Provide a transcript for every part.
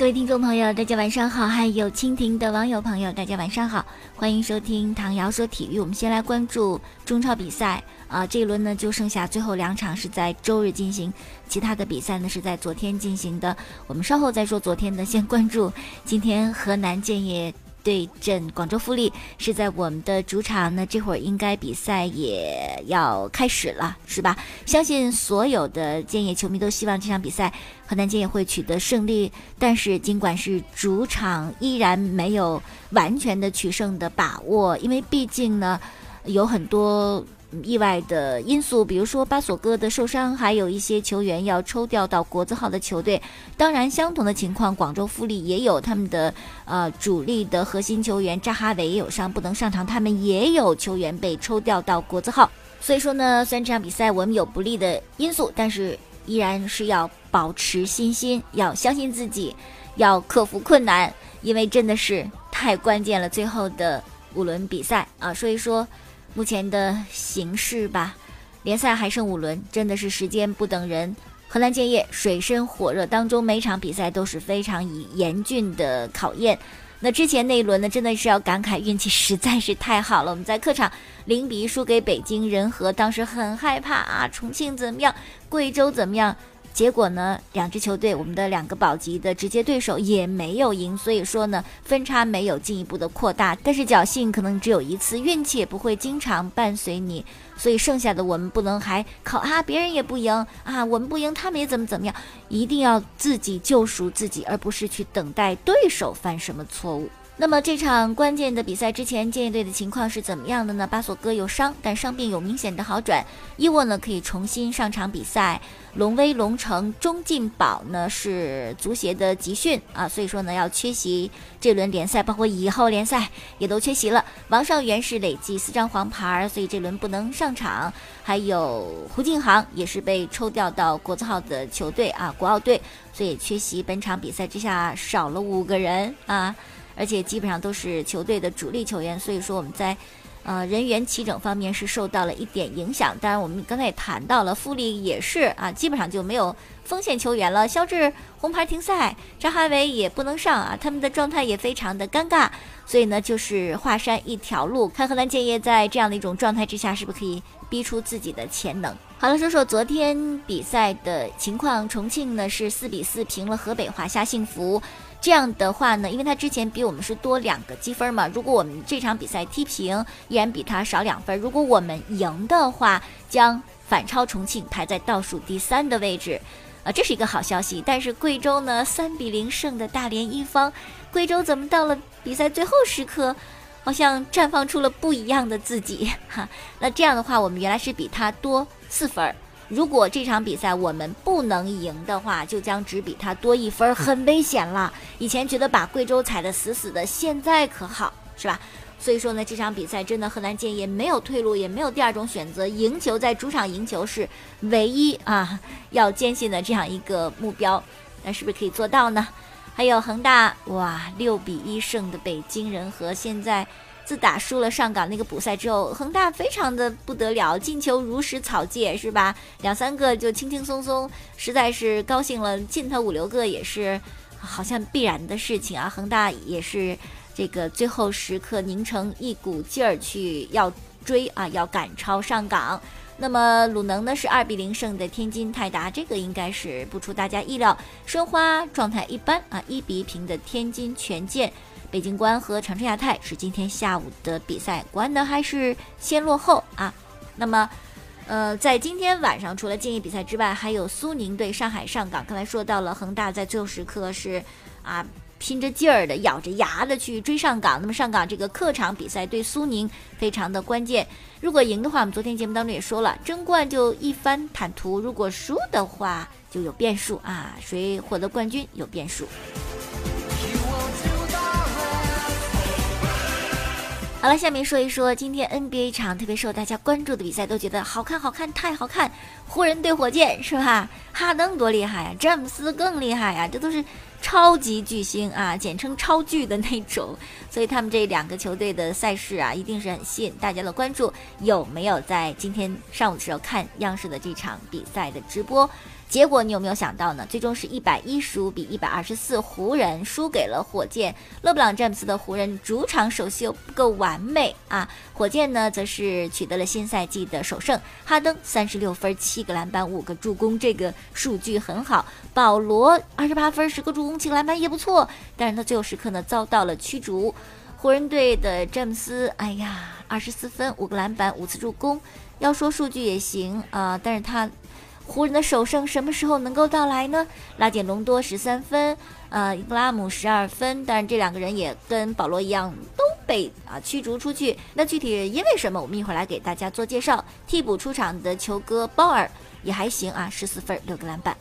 各位听众朋友，大家晚上好；还有蜻蜓的网友朋友，大家晚上好，欢迎收听唐瑶说体育。我们先来关注中超比赛啊，这一轮呢就剩下最后两场是在周日进行，其他的比赛呢是在昨天进行的。我们稍后再说昨天的，先关注今天河南建业。对阵广州富力是在我们的主场，那这会儿应该比赛也要开始了，是吧？相信所有的建业球迷都希望这场比赛河南建业会取得胜利，但是尽管是主场，依然没有完全的取胜的把握，因为毕竟呢，有很多。意外的因素，比如说巴索戈的受伤，还有一些球员要抽调到国字号的球队。当然，相同的情况，广州富力也有他们的呃主力的核心球员扎哈维也有伤不能上场，他们也有球员被抽调到国字号。所以说呢，虽然这场比赛我们有不利的因素，但是依然是要保持信心，要相信自己，要克服困难，因为真的是太关键了，最后的五轮比赛啊，所以说。目前的形势吧，联赛还剩五轮，真的是时间不等人。河南建业水深火热当中，每场比赛都是非常以严峻的考验。那之前那一轮呢，真的是要感慨运气实在是太好了。我们在客场零比一输给北京人和，当时很害怕啊，重庆怎么样，贵州怎么样？结果呢，两支球队，我们的两个保级的直接对手也没有赢，所以说呢，分差没有进一步的扩大。但是侥幸可能只有一次，运气也不会经常伴随你，所以剩下的我们不能还靠啊，别人也不赢啊，我们不赢，他们也怎么怎么样，一定要自己救赎自己，而不是去等待对手犯什么错误。那么这场关键的比赛之前，建业队的情况是怎么样的呢？巴索戈有伤，但伤病有明显的好转。伊沃呢可以重新上场比赛。龙威、龙城、钟进宝呢是足协的集训啊，所以说呢要缺席这轮联赛，包括以后联赛也都缺席了。王少元是累计四张黄牌，所以这轮不能上场。还有胡敬航也是被抽调到国字号的球队啊，国奥队，所以缺席本场比赛之下少了五个人啊。而且基本上都是球队的主力球员，所以说我们在，呃人员齐整方面是受到了一点影响。当然，我们刚才也谈到了，富力也是啊，基本上就没有锋线球员了。肖智红牌停赛，张哈维也不能上啊，他们的状态也非常的尴尬。所以呢，就是华山一条路，看河南建业在这样的一种状态之下，是不是可以逼出自己的潜能。好了，说说昨天比赛的情况，重庆呢是四比四平了河北华夏幸福。这样的话呢，因为他之前比我们是多两个积分嘛，如果我们这场比赛踢平，依然比他少两分。如果我们赢的话，将反超重庆，排在倒数第三的位置，啊，这是一个好消息。但是贵州呢，三比零胜的大连一方，贵州怎么到了比赛最后时刻，好像绽放出了不一样的自己哈？那这样的话，我们原来是比他多四分儿。如果这场比赛我们不能赢的话，就将只比他多一分，很危险了。以前觉得把贵州踩得死死的，现在可好，是吧？所以说呢，这场比赛真的河南建业没有退路，也没有第二种选择，赢球在主场赢球是唯一啊要坚信的这样一个目标。那是不是可以做到呢？还有恒大，哇，六比一胜的北京人和现在。自打输了上港那个补赛之后，恒大非常的不得了，进球如实草芥，是吧？两三个就轻轻松松，实在是高兴了，进他五六个也是好像必然的事情啊。恒大也是这个最后时刻拧成一股劲儿去要追啊，要赶超上港。那么鲁能呢是二比零胜的天津泰达，这个应该是不出大家意料。申花状态一般啊，一比一平的天津权健。北京国安和长春亚泰是今天下午的比赛，国安呢还是先落后啊。那么，呃，在今天晚上除了建业比赛之外，还有苏宁对上海上港。刚才说到了恒大在最后时刻是啊拼着劲儿的咬着牙的去追上港。那么上港这个客场比赛对苏宁非常的关键，如果赢的话，我们昨天节目当中也说了，争冠就一番坦途；如果输的话，就有变数啊，谁获得冠军有变数。好了，下面说一说今天 NBA 场特别受大家关注的比赛，都觉得好看，好看，太好看！湖人对火箭是吧？哈登多厉害呀，詹姆斯更厉害呀，这都是超级巨星啊，简称超巨的那种。所以他们这两个球队的赛事啊，一定是很吸引大家的关注。有没有在今天上午的时候看央视的这场比赛的直播？结果你有没有想到呢？最终是一百一十五比一百二十四，湖人输给了火箭。勒布朗詹姆斯的湖人主场首秀不够完美啊！火箭呢，则是取得了新赛季的首胜。哈登三十六分、七个篮板、五个助攻，这个数据很好。保罗二十八分、十个助攻、七个篮板也不错，但是他最后时刻呢遭到了驱逐。湖人队的詹姆斯，哎呀，二十四分、五个篮板、五次助攻，要说数据也行啊，但是他。湖人的首胜什么时候能够到来呢？拉简隆多十三分，呃，伊格拉姆十二分，但是这两个人也跟保罗一样都被啊驱逐出去。那具体因为什么？我们一会儿来给大家做介绍。替补出场的球哥鲍尔也还行啊，十四分六个篮板。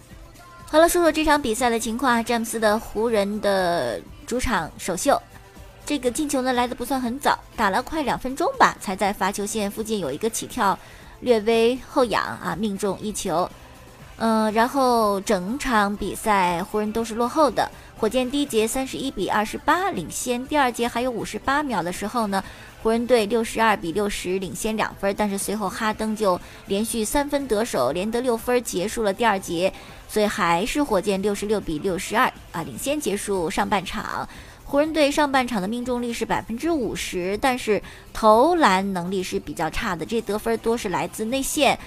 好了，说说这场比赛的情况。詹姆斯的湖人的主场首秀，这个进球呢来的不算很早，打了快两分钟吧，才在罚球线附近有一个起跳。略微后仰啊，命中一球，嗯，然后整场比赛湖人都是落后的。火箭第一节三十一比二十八领先，第二节还有五十八秒的时候呢，湖人队六十二比六十领先两分，但是随后哈登就连续三分得手，连得六分结束了第二节，所以还是火箭六十六比六十二啊领先结束上半场。湖人队上半场的命中率是百分之五十，但是投篮能力是比较差的，这得分多是来自内线，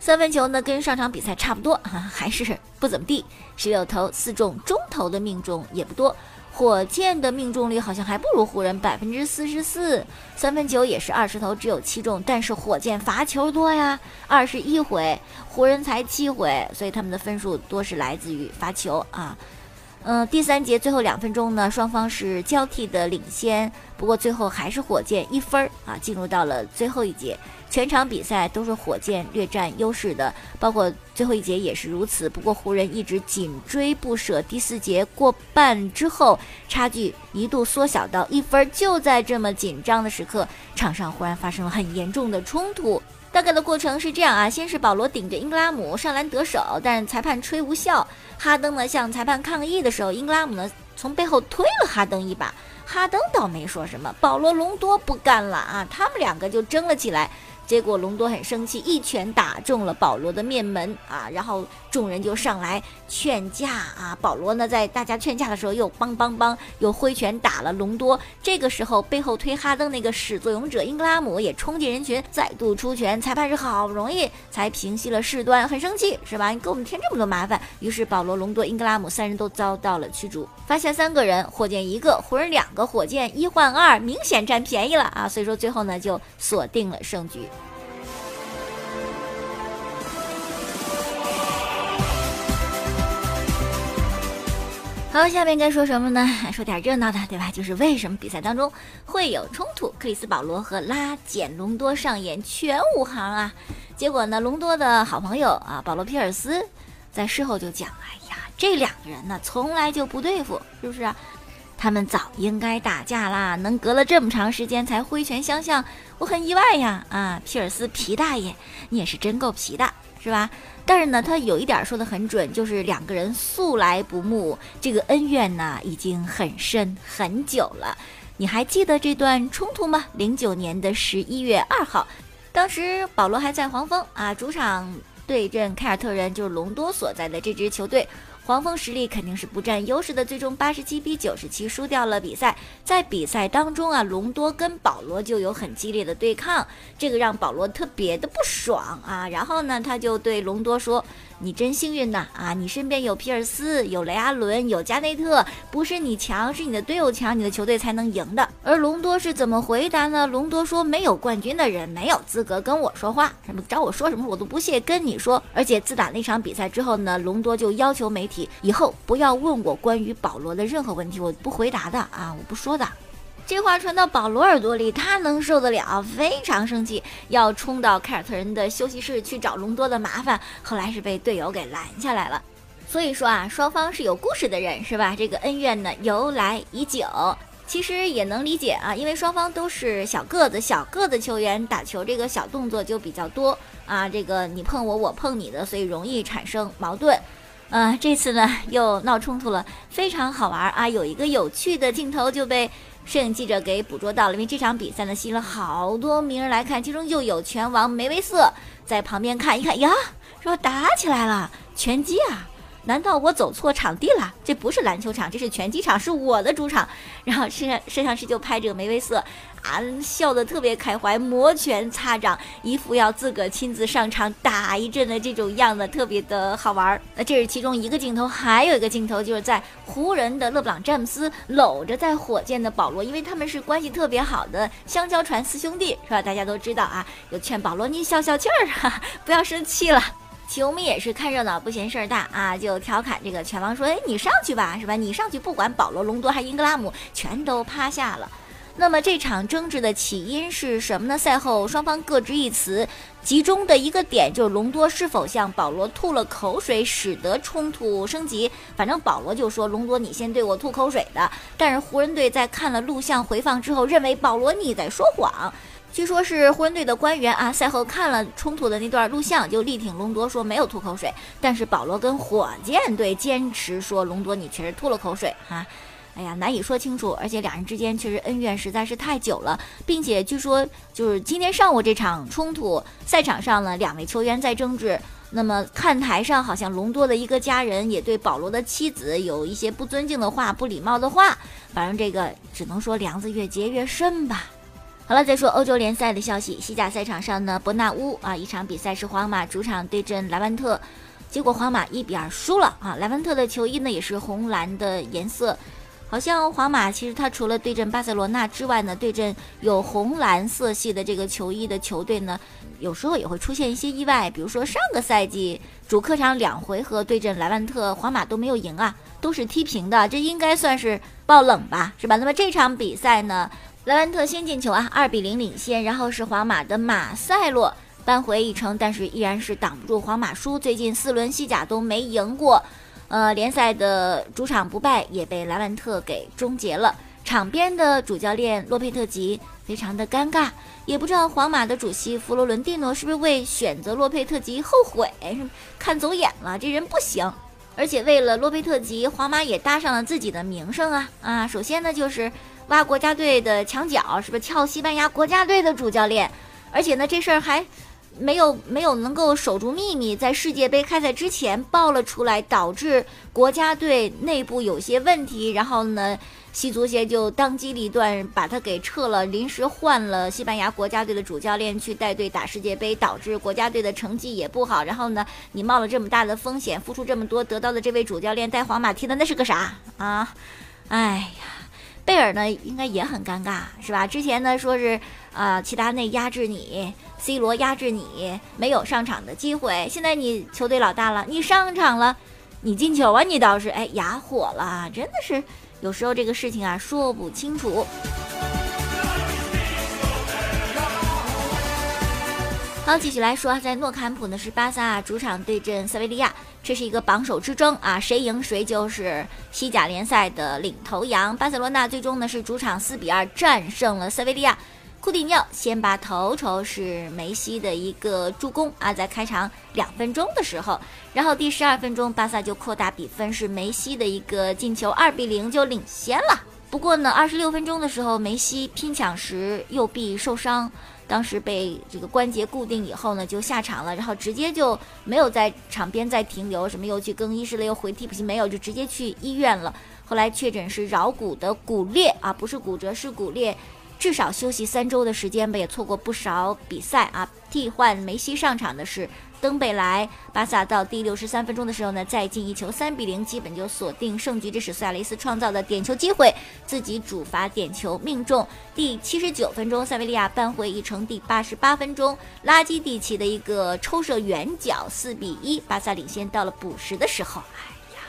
三分球呢跟上场比赛差不多啊，还是不怎么地，十六投四中，中投的命中也不多。火箭的命中率好像还不如湖人百分之四十四，三分球也是二十投只有七中，但是火箭罚球多呀，二十一回，湖人才七回，所以他们的分数多是来自于罚球啊。嗯，第三节最后两分钟呢，双方是交替的领先，不过最后还是火箭一分儿啊，进入到了最后一节。全场比赛都是火箭略占优势的，包括最后一节也是如此。不过湖人一直紧追不舍，第四节过半之后，差距一度缩小到一分。就在这么紧张的时刻，场上忽然发生了很严重的冲突。大概的过程是这样啊，先是保罗顶着英格拉姆上篮得手，但裁判吹无效。哈登呢向裁判抗议的时候，英格拉姆呢从背后推了哈登一把，哈登倒没说什么。保罗隆多不干了啊，他们两个就争了起来。结果隆多很生气，一拳打中了保罗的面门啊，然后众人就上来劝架啊。保罗呢，在大家劝架的时候又梆梆梆又挥拳打了隆多。这个时候背后推哈登那个始作俑者英格拉姆也冲进人群，再度出拳。裁判是好不容易才平息了事端，很生气是吧？你给我们添这么多麻烦。于是保罗、隆多、英格拉姆三人都遭到了驱逐，罚下三个人，火箭一个，湖人两个，火箭一换二，明显占便宜了啊。所以说最后呢就锁定了胜局。好，下面该说什么呢？说点热闹的，对吧？就是为什么比赛当中会有冲突？克里斯保罗和拉简隆多上演全武行啊！结果呢，隆多的好朋友啊，保罗皮尔斯在事后就讲：“哎呀，这两个人呢，从来就不对付，是不是？他们早应该打架啦，能隔了这么长时间才挥拳相向，我很意外呀！啊，皮尔斯皮大爷，你也是真够皮的。”是吧？但是呢，他有一点说的很准，就是两个人素来不睦，这个恩怨呢已经很深很久了。你还记得这段冲突吗？零九年的十一月二号，当时保罗还在黄蜂啊，主场对阵凯尔特人，就是隆多所在的这支球队。黄蜂实力肯定是不占优势的，最终八十七比九十七输掉了比赛。在比赛当中啊，隆多跟保罗就有很激烈的对抗，这个让保罗特别的不爽啊。然后呢，他就对隆多说。你真幸运呐！啊，你身边有皮尔斯，有雷阿伦，有加内特，不是你强，是你的队友强，你的球队才能赢的。而隆多是怎么回答呢？隆多说：“没有冠军的人没有资格跟我说话，什么找我说什么我都不屑跟你说。”而且自打那场比赛之后呢，隆多就要求媒体以后不要问我关于保罗的任何问题，我不回答的啊，我不说的。这话传到保罗耳朵里，他能受得了？非常生气，要冲到凯尔特人的休息室去找隆多的麻烦。后来是被队友给拦下来了。所以说啊，双方是有故事的人，是吧？这个恩怨呢由来已久，其实也能理解啊，因为双方都是小个子，小个子球员打球这个小动作就比较多啊。这个你碰我，我碰你的，所以容易产生矛盾。呃，这次呢又闹冲突了，非常好玩啊！有一个有趣的镜头就被摄影记者给捕捉到了，因为这场比赛呢吸引了好多名人来看，其中就有拳王梅威瑟在旁边看一看呀，说打起来了，拳击啊。难道我走错场地了？这不是篮球场，这是拳击场，是我的主场。然后摄摄像师就拍这个梅威瑟，啊，笑得特别开怀，摩拳擦掌，一副要自个亲自上场打一阵的这种样子，特别的好玩。那这是其中一个镜头，还有一个镜头就是在湖人的勒布朗詹姆斯搂着在火箭的保罗，因为他们是关系特别好的香蕉船四兄弟，是吧？大家都知道啊，就劝保罗你消消气儿哈，不要生气了。球迷也是看热闹不嫌事儿大啊，就调侃这个拳王说：“哎，你上去吧，是吧？你上去不管保罗、隆多还英格拉姆，全都趴下了。”那么这场争执的起因是什么呢？赛后双方各执一词，集中的一个点就是隆多是否向保罗吐了口水，使得冲突升级。反正保罗就说：“隆多，你先对我吐口水的。”但是湖人队在看了录像回放之后，认为保罗你在说谎。据说，是湖人队的官员啊，赛后看了冲突的那段录像，就力挺隆多说没有吐口水。但是保罗跟火箭队坚持说隆多你确实吐了口水哈，哎呀，难以说清楚。而且两人之间确实恩怨实在是太久了，并且据说就是今天上午这场冲突，赛场上呢两位球员在争执，那么看台上好像隆多的一个家人也对保罗的妻子有一些不尊敬的话、不礼貌的话，反正这个只能说梁子越结越深吧。好了，再说欧洲联赛的消息。西甲赛场上呢，伯纳乌啊，一场比赛是皇马主场对阵莱万特，结果皇马一比二输了啊。莱万特的球衣呢也是红蓝的颜色，好像皇马其实他除了对阵巴塞罗那之外呢，对阵有红蓝色系的这个球衣的球队呢，有时候也会出现一些意外。比如说上个赛季主客场两回合对阵莱万特，皇马都没有赢啊，都是踢平的，这应该算是爆冷吧，是吧？那么这场比赛呢？莱万特先进球啊，二比零领先，然后是皇马的马塞洛扳回一城，但是依然是挡不住皇马输。最近四轮西甲都没赢过，呃，联赛的主场不败也被莱万特给终结了。场边的主教练洛佩特吉非常的尴尬，也不知道皇马的主席弗洛伦蒂诺是不是为选择洛佩特吉后悔，看走眼了，这人不行。而且为了洛佩特吉，皇马也搭上了自己的名声啊啊！首先呢就是。挖国家队的墙角，是不是撬西班牙国家队的主教练？而且呢，这事儿还没有没有能够守住秘密，在世界杯开赛之前爆了出来，导致国家队内部有些问题。然后呢，西足协就当机立断把他给撤了，临时换了西班牙国家队的主教练去带队打世界杯，导致国家队的成绩也不好。然后呢，你冒了这么大的风险，付出这么多，得到的这位主教练带皇马踢的那是个啥啊？哎呀！贝尔呢，应该也很尴尬，是吧？之前呢说是，呃，齐达内压制你，C 罗压制你，没有上场的机会。现在你球队老大了，你上场了，你进球啊，你倒是，哎，哑火了，真的是，有时候这个事情啊说不清楚。好，继续来说，在诺坎普呢是巴萨主场对阵塞维利亚，这是一个榜首之争啊，谁赢谁就是西甲联赛的领头羊。巴塞罗那最终呢是主场四比二战胜了塞维利亚，库蒂尼奥先拔头筹，是梅西的一个助攻啊，在开场两分钟的时候，然后第十二分钟巴萨就扩大比分，是梅西的一个进球，二比零就领先了。不过呢，二十六分钟的时候，梅西拼抢时右臂受伤。当时被这个关节固定以后呢，就下场了，然后直接就没有在场边再停留，什么又去更衣室了，又回替补席没有，就直接去医院了。后来确诊是桡骨的骨裂啊，不是骨折，是骨裂。至少休息三周的时间吧，也错过不少比赛啊。替换梅西上场的是登贝莱，巴萨到第六十三分钟的时候呢，再进一球，三比零，基本就锁定胜局。这是苏亚雷斯创造的点球机会，自己主罚点球命中。第七十九分钟，塞维利亚扳回一城。第八十八分钟，拉基蒂奇的一个抽射远角，四比一，巴萨领先。到了补时的时候，哎呀，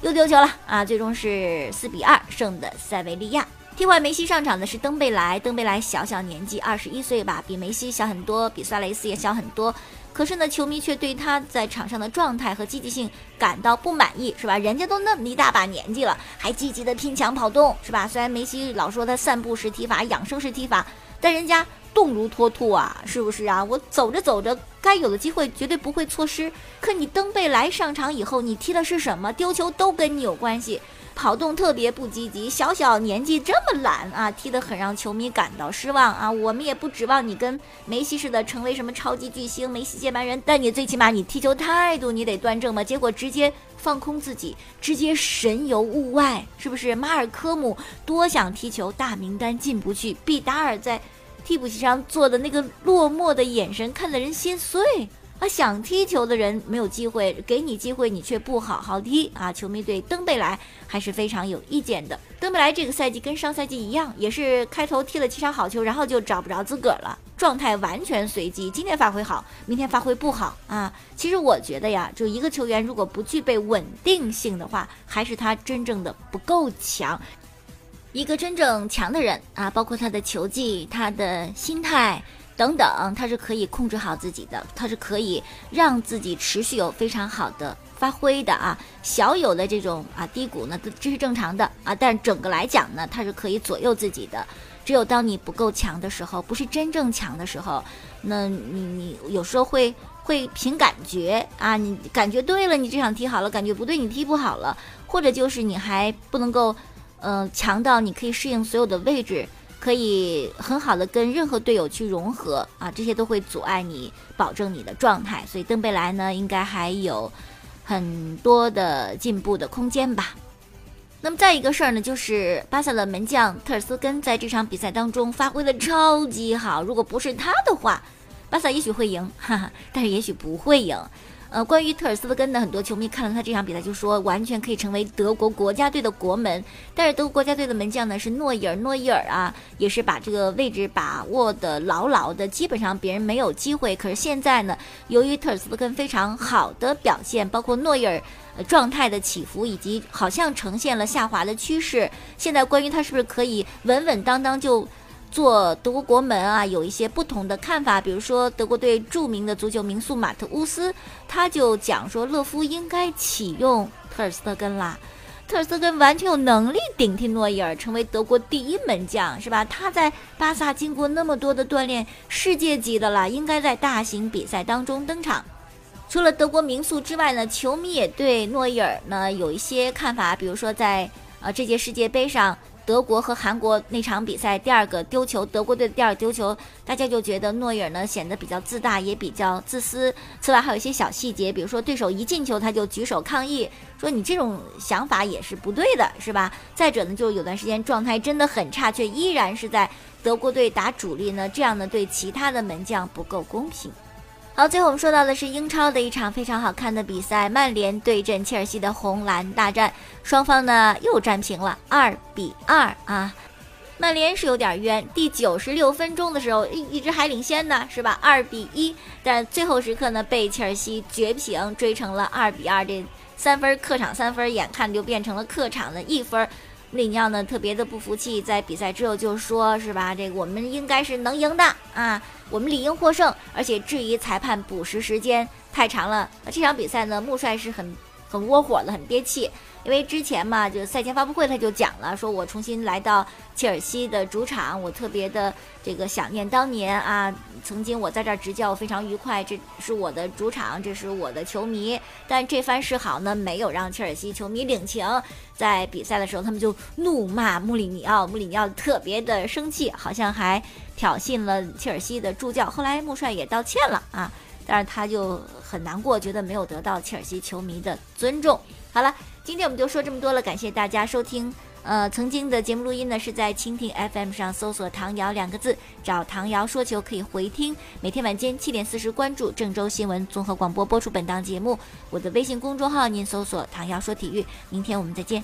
又丢球了啊！最终是四比二胜的塞维利亚。替换梅西上场的是登贝莱，登贝莱小小年纪，二十一岁吧，比梅西小很多，比萨雷斯也小很多。可是呢，球迷却对他在场上的状态和积极性感到不满意，是吧？人家都那么一大把年纪了，还积极的拼抢跑动，是吧？虽然梅西老说他散步式踢法、养生式踢法，但人家动如脱兔啊，是不是啊？我走着走着，该有的机会绝对不会错失。可你登贝莱上场以后，你踢的是什么？丢球都跟你有关系。跑动特别不积极，小小年纪这么懒啊，踢得很让球迷感到失望啊！我们也不指望你跟梅西似的成为什么超级巨星、梅西接班人，但你最起码你踢球态度你得端正吧。结果直接放空自己，直接神游物外，是不是？马尔科姆多想踢球，大名单进不去。毕达尔在替补席上做的那个落寞的眼神，看得人心碎。啊，想踢球的人没有机会，给你机会你却不好好踢啊！球迷对登贝莱还是非常有意见的。登贝莱这个赛季跟上赛季一样，也是开头踢了七场好球，然后就找不着自个儿了，状态完全随机。今天发挥好，明天发挥不好啊！其实我觉得呀，就一个球员如果不具备稳定性的话，还是他真正的不够强。一个真正强的人啊，包括他的球技、他的心态。等等，他是可以控制好自己的，他是可以让自己持续有非常好的发挥的啊。小有的这种啊低谷呢，这是正常的啊。但整个来讲呢，他是可以左右自己的。只有当你不够强的时候，不是真正强的时候，那你你有时候会会凭感觉啊，你感觉对了，你这场踢好了；感觉不对，你踢不好了，或者就是你还不能够，呃，强到你可以适应所有的位置。可以很好的跟任何队友去融合啊，这些都会阻碍你保证你的状态，所以登贝莱呢应该还有很多的进步的空间吧。那么再一个事儿呢，就是巴萨的门将特尔斯根在这场比赛当中发挥的超级好，如果不是他的话，巴萨也许会赢，哈哈，但是也许不会赢。呃，关于特尔斯特根的很多球迷看了他这场比赛，就说完全可以成为德国国家队的国门。但是德国国家队的门将呢是诺伊尔，诺伊尔啊也是把这个位置把握的牢牢的，基本上别人没有机会。可是现在呢，由于特尔斯特根非常好的表现，包括诺伊尔状态的起伏，以及好像呈现了下滑的趋势，现在关于他是不是可以稳稳当当就。做德国国门啊，有一些不同的看法。比如说，德国队著名的足球名宿马特乌斯，他就讲说，勒夫应该启用特尔斯特根啦。特尔斯特根完全有能力顶替诺伊尔，成为德国第一门将，是吧？他在巴萨经过那么多的锻炼，世界级的啦，应该在大型比赛当中登场。除了德国名宿之外呢，球迷也对诺伊尔呢有一些看法。比如说，在呃这届世界杯上。德国和韩国那场比赛，第二个丢球，德国队的第二个丢球，大家就觉得诺伊尔呢显得比较自大，也比较自私。此外，还有一些小细节，比如说对手一进球他就举手抗议，说你这种想法也是不对的，是吧？再者呢，就有段时间状态真的很差，却依然是在德国队打主力呢，这样呢对其他的门将不够公平。好，最后我们说到的是英超的一场非常好看的比赛，曼联对阵切尔西的红蓝大战，双方呢又战平了二比二啊。曼联是有点冤，第九十六分钟的时候一一直还领先呢，是吧？二比一，但最后时刻呢被切尔西绝平，追成了二比二。这三分客场三分，眼看就变成了客场的一分。穆里尼奥呢特别的不服气，在比赛之后就说是吧，这个我们应该是能赢的啊，我们理应获胜，而且质疑裁判补时时间太长了。那这场比赛呢，穆帅是很很窝火的，很憋气。因为之前嘛，就赛前发布会他就讲了，说我重新来到切尔西的主场，我特别的这个想念当年啊，曾经我在这儿执教非常愉快，这是我的主场，这是我的球迷。但这番示好呢，没有让切尔西球迷领情，在比赛的时候他们就怒骂穆里尼奥，穆里尼奥特别的生气，好像还挑衅了切尔西的助教。后来穆帅也道歉了啊，但是他就很难过，觉得没有得到切尔西球迷的尊重。好了。今天我们就说这么多了，感谢大家收听。呃，曾经的节目录音呢是在蜻蜓 FM 上搜索“唐瑶”两个字，找唐瑶说球可以回听。每天晚间七点四十关注郑州新闻综合广播播出本档节目。我的微信公众号您搜索“唐瑶说体育”。明天我们再见。